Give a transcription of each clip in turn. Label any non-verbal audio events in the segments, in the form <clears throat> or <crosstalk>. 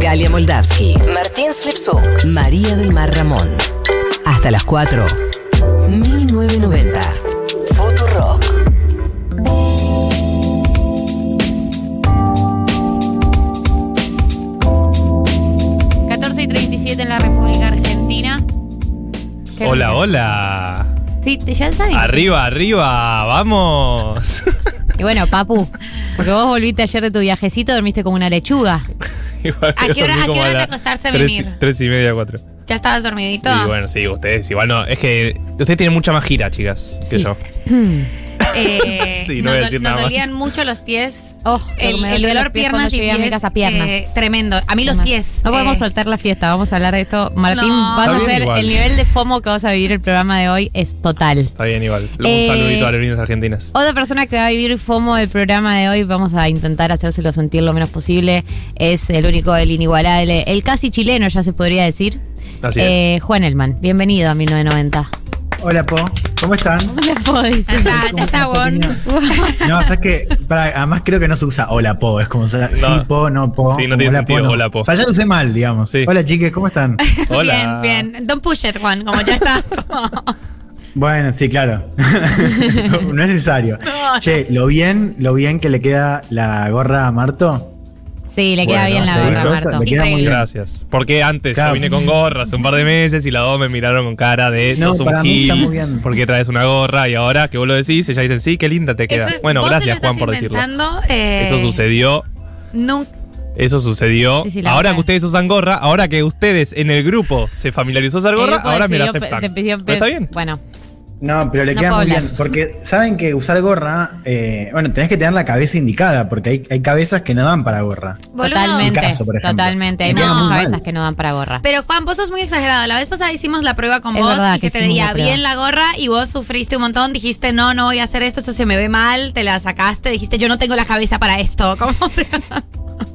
Galia Moldavsky, Martín Slipsuk, María del Mar Ramón. Hasta las 4. 1990. Futurock. y 37 en la República Argentina. Qué Hola, hola. Sí, te- ya saben. Arriba, arriba, vamos. Y bueno, papu, porque vos volviste ayer de tu viajecito, dormiste como una lechuga. <laughs> Igual ¿A qué hora- a qué hora te acostaste a tres- venir? Tres y media, cuatro. ¿Ya estabas dormidito? Y bueno, sí, ustedes igual no. Es que ustedes tienen mucha más gira, chicas, que Sí. yo. <clears throat> Eh, <laughs> Sí, no nos, voy a do- decir nos nada dolían mucho los pies. Oh, el, dolor pies piernas y a pies. mi casa, piernas. eh, tremendo. A mí los pies. No podemos eh, soltar la fiesta, vamos a hablar de esto. Martín, No. vas a hacer igual. el nivel de FOMO que vas a vivir el programa de hoy es total. Está bien, igual. Un Eh, saludito a las líneas argentinas. Otra persona que va a vivir FOMO del programa de hoy, vamos a intentar hacérselo sentir lo menos posible, es el único, el inigualable, el casi chileno, ya se podría decir. Así Eh, Juan Elman, bienvenido a 1990. Hola, Po. ¿Cómo están? ¿Cómo le puedo Ya decir? está, ya ¿Cómo está, estás, Gon. pequeño? No, sabes que para, además creo que no se usa hola po, es como se- sí po, no po. Sí, no tiene hola, sentido, no. hola, po. O sea, ya lo usé mal, digamos. Sí. Hola chiques, ¿cómo están? es. <laughs> Hola. Bien, bien. Don't push it, Juan, como ya está. bueno, sí, claro. <laughs> no es necesario. No, no. Che, lo bien, lo bien que le queda la gorra a Marto. Sí, le queda Bueno, bien la gorra, Marto. le queda muy Increíble. bien. Gracias. Porque antes Claro. yo vine con gorra hace un par de meses y las dos me miraron con cara de No, sos un para mí gil, está muy bien. porque traes una gorra y ahora que vos lo decís, ella dicen, sí, qué linda te queda. Es- bueno, gracias Juan por decirlo. eh, Eso sucedió, Nunca. eso sucedió. Sí, sí, la ahora verdad. que ustedes usan gorra, ahora que ustedes en el grupo se familiarizó usar gorra, ahora me la aceptan. te pidió- Pero está bien. Bueno, No, pero le No queda muy hablar. bien. Porque saben que usar gorra, eh, bueno, tenés que tener la cabeza indicada, porque hay, hay cabezas que no dan para gorra. Totalmente. Caso, por ejemplo. totalmente. Hay muchas mal. cabezas que no dan para gorra. Pero Juan, vos sos muy exagerado. La vez pasada hicimos la prueba con Es vos y que se te veía bien la gorra y vos sufriste un montón. Dijiste, no, no voy a hacer esto, esto se me ve mal. Te la sacaste. Dijiste, yo no tengo la cabeza para esto. <laughs> ¿Cómo se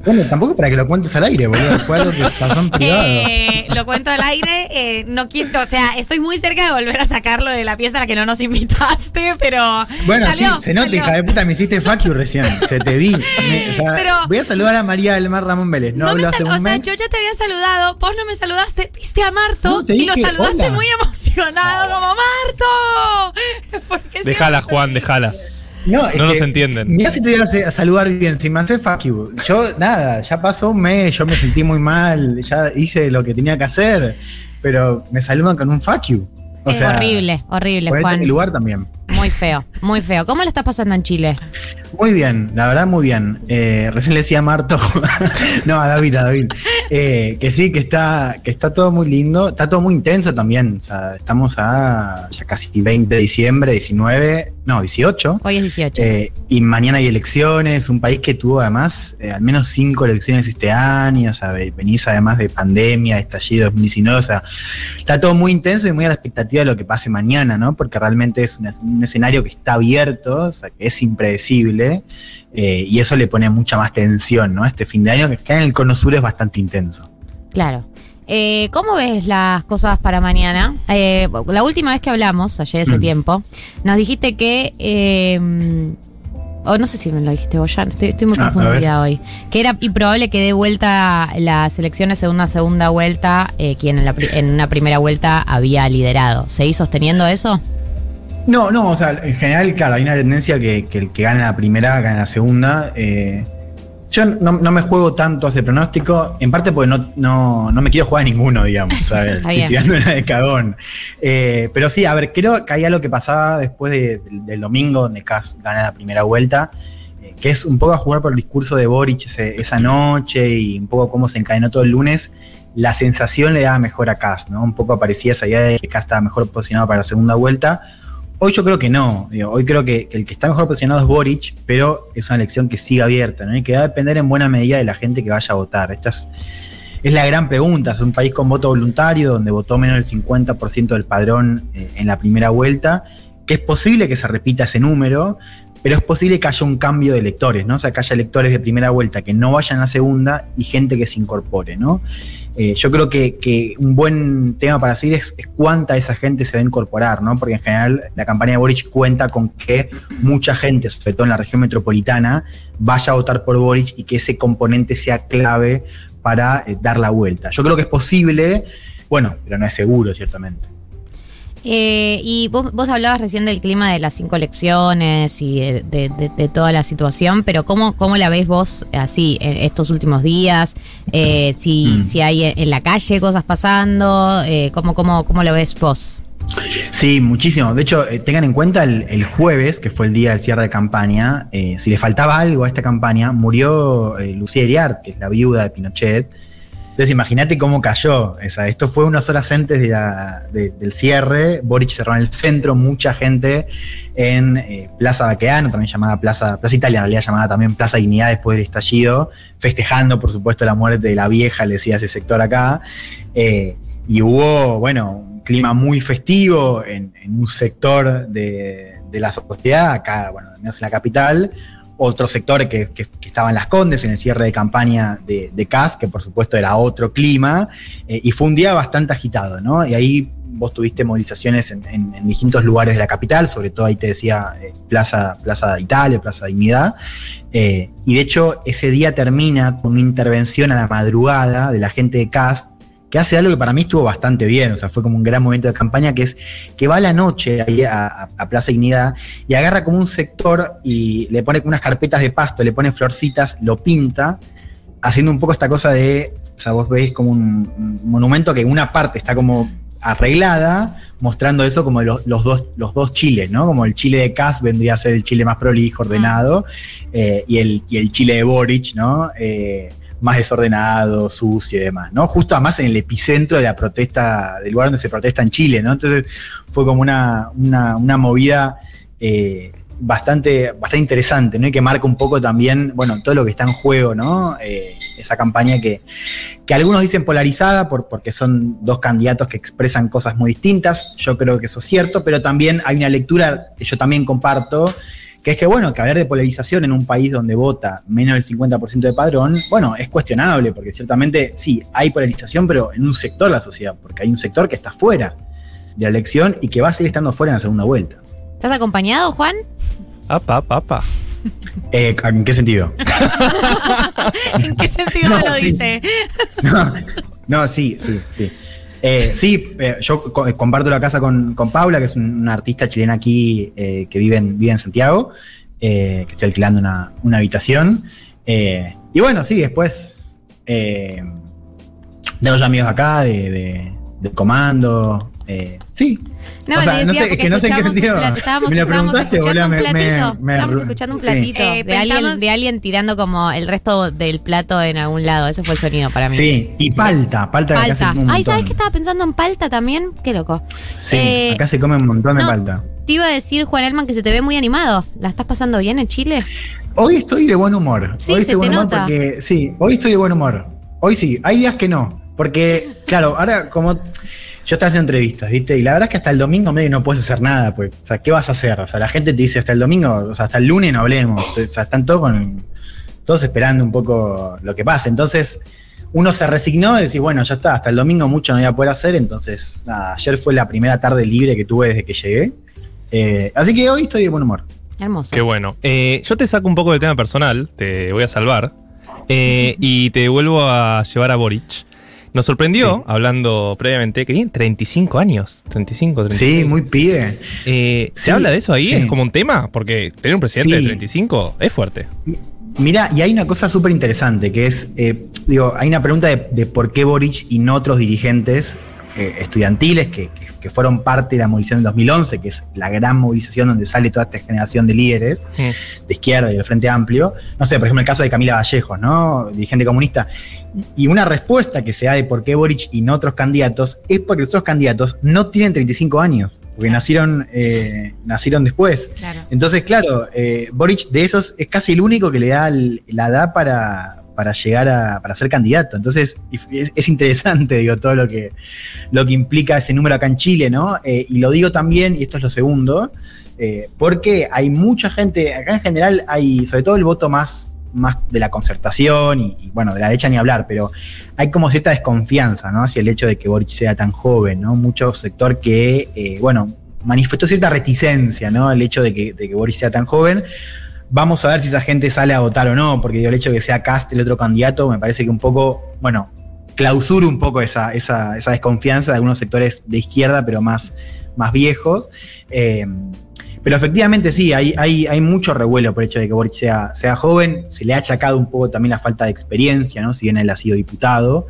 Bueno, tampoco para que lo cuentes al aire, boludo. Que pasó en <laughs> privado. Eh, lo cuento al aire. eh, no quiero, o sea, estoy muy cerca de volver a sacarlo de la pieza a la que no nos invitaste, pero. Bueno, salió, sí, se nota, hija de puta, me hiciste fuck you recién. Se te vi. Me- o sea, Pero- voy a saludar a María del Mar Ramón Vélez. No, No me hace un o sea, mes. yo ya te había saludado, vos no me saludaste, viste a Marto No, y lo saludaste hola. muy emocionado, como Marto. <laughs> Siempre Juan, dejalas. No, No nos entienden. Mira si te voy a saludar bien, si me haces fuck you. Yo, nada, ya pasó un mes, yo me sentí muy mal, ya hice lo que tenía que hacer, pero me saludan con un fuck you. O Es sea, horrible, horrible, ponete en Juan. mi lugar también. Muy feo, muy feo. ¿Cómo le estás pasando en Chile? Muy bien, la verdad muy bien. Eh, recién le decía a Marto, <laughs> no, a David, a David, eh, que sí, que está, que está todo muy lindo, está todo muy intenso también. O sea, estamos a ya casi 20 de diciembre, 19, no, 18. Hoy es 18. Eh, y mañana hay elecciones, un país que tuvo además eh, al menos cinco elecciones este año, o sea, ve- venís además de pandemia, estallido 2019, o sea, está todo muy intenso y muy a la expectativa de lo que pase mañana, ¿no? Porque realmente es un, es- un escenario que está abierto, o sea, que es impredecible, eh, y eso le pone mucha más tensión, ¿no? Este fin de año, que acá en el Cono Sur es bastante intenso. Claro. Eh, ¿Cómo ves las cosas para mañana? Eh, la última vez que hablamos, ayer ese Mm. tiempo, nos dijiste que. eh, o no sé si me lo dijiste vos ya, estoy, estoy muy Ah, confundida hoy. Que era improbable que dé vuelta las elecciones en una segunda vuelta, eh, quien en, la en una primera vuelta había liderado. ¿Seguís sosteniendo eso? No, no, o sea, en general, claro, hay una tendencia que, que el que gana la primera gana la segunda. eh, yo no, no me juego tanto a ese pronóstico, en parte porque no, no, no me quiero jugar a ninguno, digamos, <laughs> ¿sabes? Estoy tirando una de cagón. Eh, pero sí, a ver, creo que hay algo que pasaba después de- del, del domingo, donde Kass gana la primera vuelta, eh, que es un poco a jugar por el discurso de Boric ese- esa noche y un poco cómo se encadenó todo el lunes. La sensación le daba mejor a Kass, ¿no? Un poco aparecía esa idea de que Kass estaba mejor posicionado para la segunda vuelta. Hoy yo creo que no. hoy creo que, el que está mejor posicionado es Boric, pero es una elección que sigue abierta, ¿no? Y que va a depender en buena medida de la gente que vaya a votar. Esta es, es la gran pregunta. Es un país con voto voluntario, donde votó menos del 50% del padrón eh, en la primera vuelta, que es posible que se repita ese número, pero es posible que haya un cambio de electores, ¿no? O sea, que haya electores de primera vuelta que no vayan a la segunda y gente que se incorpore, ¿no? Eh, yo creo que, un buen tema para seguir es, es cuánta esa gente se va a incorporar, ¿no? Porque en general la campaña de Boric cuenta con que mucha gente, sobre todo en la región metropolitana, vaya a votar por Boric y que ese componente sea clave para eh, dar la vuelta. Yo creo que es posible, bueno, pero no es seguro, ciertamente. Eh, y vos, vos hablabas recién del clima de las cinco elecciones y de, de- de- de toda la situación, pero ¿cómo, cómo la ves vos así en estos últimos días? Eh, si, Mm. si hay en la calle cosas pasando, eh, ¿cómo, cómo, ¿cómo lo ves vos? Sí, muchísimo. De hecho, eh, tengan en cuenta el, el jueves, que fue el día del cierre de campaña, si le faltaba algo a esta campaña, murió Lucía Iriart, que es la viuda de Pinochet. Entonces imagínate cómo cayó. esto fue unas horas antes del cierre. Boric cerró en el centro, mucha gente en eh, Plaza Baqueano, también llamada Plaza, Plaza Italia, en realidad llamada también Plaza Dignidad después del estallido, festejando, por supuesto, la muerte de la vieja, le decía ese sector acá. Eh, y hubo, bueno, un clima muy festivo en, en un sector de, de la sociedad, acá, bueno, al menos en la capital. Otro sector que, que, estaba en Las Condes, en el cierre de campaña de, de CAS, que por supuesto era otro clima, eh, y fue un día bastante agitado, ¿no? Y ahí vos tuviste movilizaciones en distintos lugares de la capital, sobre todo ahí te decía eh, Plaza, Plaza Italia, Plaza Dignidad, eh, y de hecho ese día termina con una intervención a la madrugada de la gente de CAS, que hace algo que para mí estuvo bastante bien, o sea, fue como un gran momento de campaña, que es que va a la noche ahí a, a- Plaza Dignidad y agarra como un sector y le pone como unas carpetas de pasto, le pone florcitas, lo pinta, haciendo un poco esta cosa de, o sea, vos veis como un, un monumento que una parte está como arreglada, mostrando eso como los, los dos, los dos chiles, ¿no? Como el Chile de Kass vendría a ser el Chile más prolijo, ordenado, eh, y, el, y el Chile de Boric, ¿no? Eh, más desordenado, sucio y demás, ¿no? Justo además en el epicentro de la protesta, del lugar donde se protesta en Chile, ¿no? Entonces fue como una, una, una movida eh, bastante, bastante interesante, ¿no? Y que marca un poco también, bueno, todo lo que está en juego, ¿no? Eh, esa campaña que, que algunos dicen polarizada por, porque son dos candidatos que expresan cosas muy distintas, yo creo que eso es cierto, pero también hay una lectura que yo también comparto, que es que, bueno, que hablar de polarización en un país donde vota menos del 50% de padrón, bueno, es cuestionable, porque ciertamente sí, hay polarización, pero en un sector de la sociedad, porque hay un sector que está fuera de la elección y que va a seguir estando fuera en la segunda vuelta. ¿Estás acompañado, Juan? Apa, apa, apa. Eh, ¿En qué sentido? <laughs> ¿En qué sentido <laughs> No, lo sí. dice? <laughs> No, no, sí, sí, sí. Eh, sí, eh, yo co- comparto la casa con, con Paula, que es un- una artista chilena aquí eh, que vive en, vive en Santiago, eh, que estoy alquilando una, una habitación. Eh, y bueno, sí, después eh, tengo ya amigos acá de, de- del comando. Eh, sí. No, O sea, te no decía sé, es porque que no sé en qué escuchamos un sentido. plat- estábamos, me lo estábamos preguntaste, escuchando boludo, un me- platito. me- estábamos escuchando un sí. platito Eh, de, alguien, de alguien tirando como el resto del plato en algún lado. Ese fue el sonido para mí. Sí, y palta, palta, que acá se Palta. come un Ay, ¿sabes qué estaba pensando en palta también? Qué loco. Sí, Eh, acá se come un montón de no, palta. Te iba a decir, Juan Elman, que se te ve muy animado. ¿La estás pasando bien en Chile? Hoy estoy de buen humor. Sí, hoy se estoy buen te humor nota. porque. Sí, hoy estoy de buen humor. Hoy sí. Hay días que no. Porque, claro, ahora como. Yo estoy haciendo entrevistas, ¿viste? Y la verdad es que hasta el domingo medio no puedes hacer nada, pues. O sea, ¿qué vas a hacer? O sea, la gente te dice hasta el domingo, o sea, hasta el lunes no hablemos. O sea, están todos con. Todos esperando un poco lo que pase. Entonces, uno se resignó y decir, bueno, ya está, hasta el domingo mucho no voy a poder hacer. Entonces, nada, ayer fue la primera tarde libre que tuve desde que llegué. Eh, así que hoy estoy de buen humor. Hermoso. Qué bueno. Eh, yo te saco un poco del tema personal, te voy a salvar. eh, y te vuelvo a llevar a Boric. Nos sorprendió, Sí. hablando previamente, que tiene 35 años. 35, 36. Sí, muy pibe. Eh, ¿Se Sí, habla de eso ahí? sí. ¿Es como un tema? Porque tener un presidente de 35 es fuerte. Mira, y hay una cosa súper interesante, que es, eh, digo, hay una pregunta de, de por qué Boric y no otros dirigentes eh, estudiantiles que, que- que fueron parte de la movilización del 2011, que es la gran movilización donde sale toda esta generación de líderes de izquierda y del Frente Amplio. No sé, por ejemplo, el caso de Camila Vallejos, ¿no? Dirigente comunista. Y una respuesta que se da de por qué Boric y no otros candidatos es porque los otros candidatos no tienen 35 años, porque nacieron, eh, nacieron después. Claro. Entonces, claro, eh, Boric de esos es casi el único que le da el- la edad para, para llegar a para ser candidato. Entonces es, es interesante, <laughs> digo, todo lo que, lo que implica ese número acá en Chile, ¿no? Eh, y lo digo también, y esto es lo segundo, eh, porque hay mucha gente, acá en general hay, sobre todo el voto más, más de la concertación y, bueno, de la derecha ni hablar, pero hay como cierta desconfianza, ¿no? Hacia el hecho de que Boric sea tan joven, ¿no? Mucho sector que, eh, bueno, manifestó cierta reticencia, ¿no? El hecho de que, de que sea tan joven. Vamos a ver si esa gente sale a votar o no, porque digo, el hecho de que sea Cast el otro candidato me parece que un poco, bueno, clausura un poco esa, esa, esa desconfianza de algunos sectores de izquierda, pero más, más viejos. Eh, pero efectivamente sí, hay, hay, hay, mucho revuelo por el hecho de que Boric sea, sea joven. Se le ha achacado un poco también la falta de experiencia, ¿no? Si bien él ha sido diputado.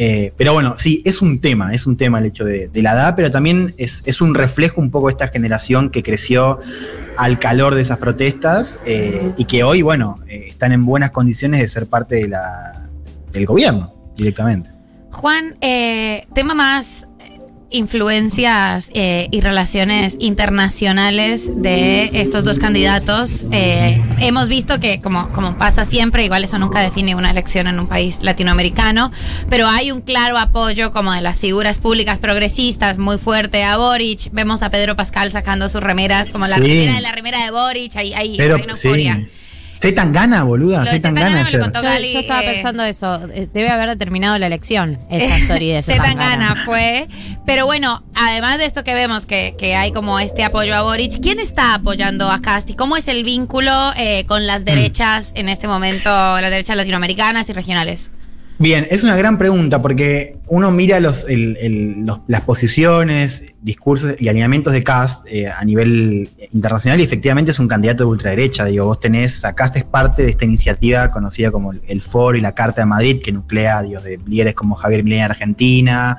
Eh, pero bueno, sí, es un tema, es un tema el hecho de, la edad, pero también es, es, un reflejo un poco de esta generación que creció al calor de esas protestas eh, y que hoy, bueno, eh, están en buenas condiciones de ser parte de la, del gobierno directamente. Juan, tema más influencias eh, y relaciones internacionales de estos dos candidatos. Eh, hemos visto que, como, como pasa siempre, igual eso nunca define una elección en un país latinoamericano, pero hay un claro apoyo como de las figuras públicas progresistas muy fuerte a Boric. Vemos a Pedro Pascal sacando sus remeras, como la Sí. remera de la remera de Boric, hay, hay, Pero, hay una euforia. sí. Se tan gana, boluda, se tan gana Yo, estaba eh, pensando eso. eh, Debe haber determinado la elección, <laughs> esa historia de Se tan gana fue. Pero bueno, además de esto que vemos que, que hay como este apoyo a Boric, ¿quién está apoyando a Casti? ¿Cómo es el vínculo eh, con Mm. las derechas en este momento, las derechas latinoamericanas y regionales? Bien, es una gran pregunta porque uno mira los, el- el- los- las posiciones, discursos y alineamientos de Cast eh, a nivel internacional y efectivamente es un candidato de ultraderecha. Digo, vos tenés, Cast es parte de esta iniciativa conocida como el, el Foro y la Carta de Madrid que nuclea digo, de líderes como Javier Milei en Argentina,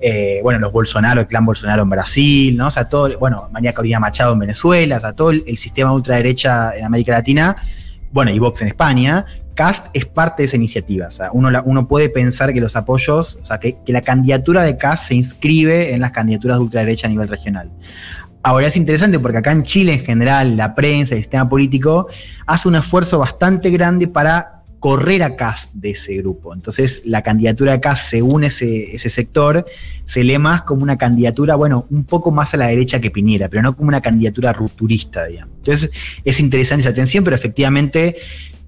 eh, bueno, los Bolsonaro, el clan Bolsonaro en Brasil, ¿no? O sea, todo, bueno, María Corina Machado en Venezuela, o sea, todo el, el sistema ultraderecha en América Latina, bueno, y Vox en España, Cast es parte de esa iniciativa. O sea, uno, uno puede pensar que los apoyos, o sea, que, la candidatura de Cast se inscribe en las candidaturas de ultraderecha a nivel regional. Ahora es interesante porque acá en Chile en general, la prensa, el sistema político, hace un esfuerzo bastante grande para correr a Cast de ese grupo. Entonces, la candidatura de Cast, según ese, ese sector, se lee más como una candidatura, bueno, un poco más a la derecha que Piñera, pero no como una candidatura rupturista, digamos. Entonces, es interesante esa atención, pero efectivamente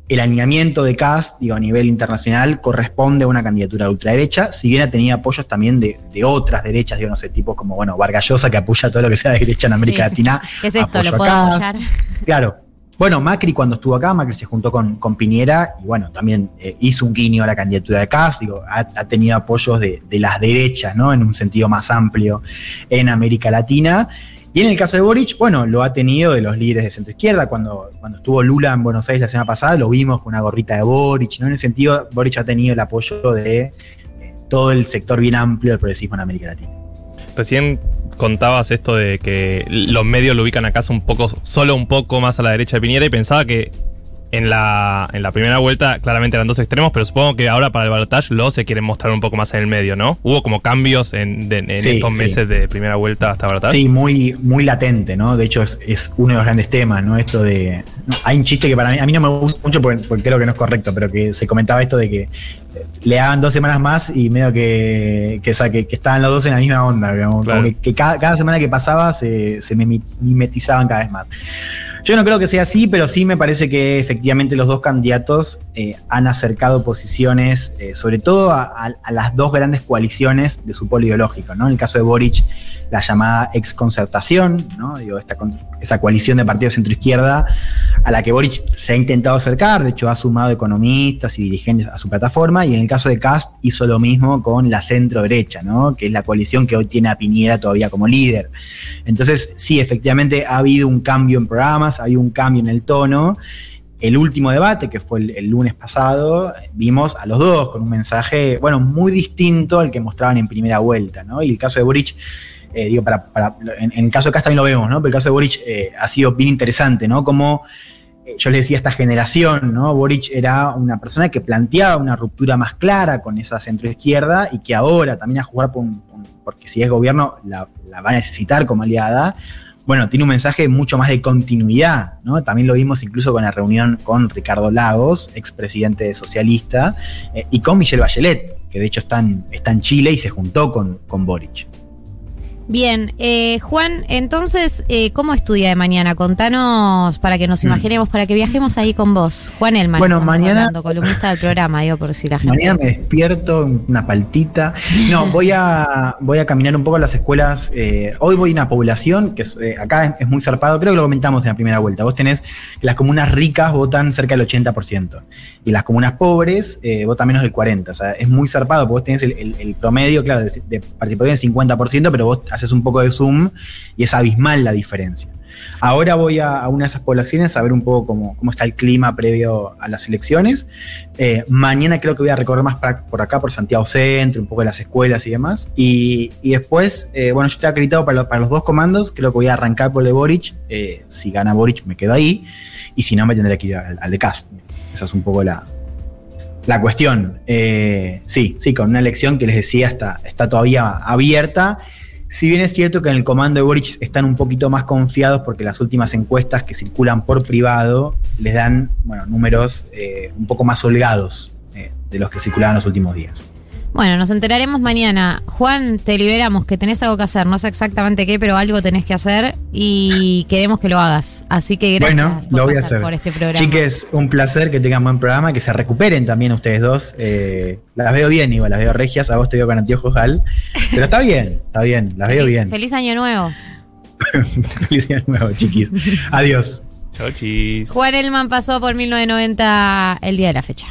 el alineamiento de Cast, digo, a nivel internacional, corresponde a una candidatura de ultraderecha, si bien ha tenido apoyos también de, de otras derechas, digo, no sé, tipos como, bueno, Vargallosa, que apoya todo lo que sea de derecha en América Sí. Latina. <laughs> ¿Qué es esto? ¿Lo a puedo Kast. apoyar? Claro. Bueno, Macri cuando estuvo acá, Macri se juntó con, con Piñera y bueno, también eh, hizo un guiño a la candidatura de Cast, digo, ha, ha tenido apoyos de, de las derechas, ¿no? En un sentido más amplio en América Latina. Y en el caso de Boric, bueno, lo ha tenido de los líderes de centro izquierda. Cuando, cuando estuvo Lula en Buenos Aires la semana pasada, lo vimos con una gorrita de Boric, ¿no? En ese sentido, Boric ha tenido el apoyo de eh, todo el sector bien amplio del progresismo en América Latina. Recién contabas esto de que los medios lo ubican acá un poco, solo un poco más a la derecha de Piñera y pensaba que en la, en la primera vuelta claramente eran dos extremos, pero supongo que ahora para el balotaje lo se quieren mostrar un poco más en el medio, ¿no? Hubo como cambios en, de- en Sí, estos sí. meses de primera vuelta hasta balotaje. Sí, muy, muy latente, ¿no? De hecho, es, es uno de los grandes temas, ¿no? Esto de. no, hay un chiste que para mí, a mí no me gusta mucho porque, porque creo que no es correcto, pero que se comentaba esto de que le daban dos semanas más y medio que, que, o sea, que- que estaban los dos en la misma onda, digamos, Claro. como que, que cada, cada semana que pasaba se, se mimetizaban cada vez más. Yo no creo que sea así, pero sí me parece que efectivamente los dos candidatos eh, han acercado posiciones, eh, sobre todo a, las dos grandes coaliciones de su polo ideológico. ¿no? En el caso de Boric, la llamada exconcertación, ¿no? Digo, esta, esa coalición de partidos centro-izquierda a la que Boric se ha intentado acercar, de hecho ha sumado economistas y dirigentes a su plataforma, y en el caso de Cast hizo lo mismo con la centro-derecha, ¿no? que es la coalición que hoy tiene a Piñera todavía como líder. Entonces, sí, efectivamente ha habido un cambio en programas, ha habido un cambio en el tono. El último debate, que fue el, lunes pasado, vimos a los dos con un mensaje, bueno, muy distinto al que mostraban en primera vuelta, ¿no? Y el caso de Boric, eh, digo, para, en, el caso de Cast también lo vemos, ¿no? Pero el caso de Boric eh, ha sido bien interesante, ¿no? Como eh, yo les decía, esta generación, ¿no? Boric era una persona que planteaba una ruptura más clara con esa centroizquierda y que ahora también a jugar por un- por un- porque si es gobierno la va a necesitar como aliada, bueno, tiene un mensaje mucho más de continuidad, ¿no? También lo vimos incluso con la reunión con Ricardo Lagos, expresidente socialista, eh, y con Michelle Bachelet, que de hecho está en, está en Chile y se juntó con, con Boric. Bien, eh, Juan, entonces, eh, ¿cómo estudia de mañana? Contanos para que nos Mm. imaginemos, para que viajemos ahí con vos. Juan Elman, Bueno, mañana- hablando, columnista del programa, digo, por si la gente... Mañana me despierto, una paltita. No, voy a, voy a caminar un poco a las escuelas. eh, hoy voy a una población que es, eh, acá es, es muy zarpado, creo que lo comentamos en la primera vuelta. Vos tenés que las comunas ricas votan cerca del 80% y las comunas pobres eh, votan menos del 40%. O sea, es muy zarpado porque vos tenés el, el- el promedio, claro, de, de participación del 50%, pero vos haces un poco de zoom y es abismal la diferencia. Ahora voy a, una de esas poblaciones a ver un poco cómo, cómo está el clima previo a las elecciones. Eh, mañana creo que voy a recorrer más por acá, por Santiago Centro, un poco las escuelas y demás. Y, y después, eh, bueno, yo estoy acreditado para, lo- para los dos comandos. Creo que voy a arrancar por el de Boric. Eh, si gana Boric, me quedo ahí. Y si no, me tendré que ir al, al de Cast. Esa es un poco la, la cuestión. Eh, sí, sí, con una elección que les decía está, está todavía abierta. Si bien es cierto que en el comando de Boric están un poquito más confiados porque las últimas encuestas que circulan por privado les dan bueno, números eh, un poco más holgados eh, de los que circulaban los últimos días. Bueno, nos enteraremos mañana. Juan, te liberamos, que tenés algo que hacer. No sé exactamente qué, pero algo tenés que hacer y queremos que lo hagas. Así que gracias bueno, por lo voy a hacer. por este programa. Chiques, un placer que tengan buen programa, que se recuperen también ustedes dos. Eh, las veo bien, igual, las veo regias. A vos te veo con anteojos, Gal. Pero está bien, está bien, las veo bien. Feliz año nuevo. <laughs> Feliz año nuevo, chiquis. Adiós. Chau, chis. Juan Elman pasó por 1990 el día de la fecha.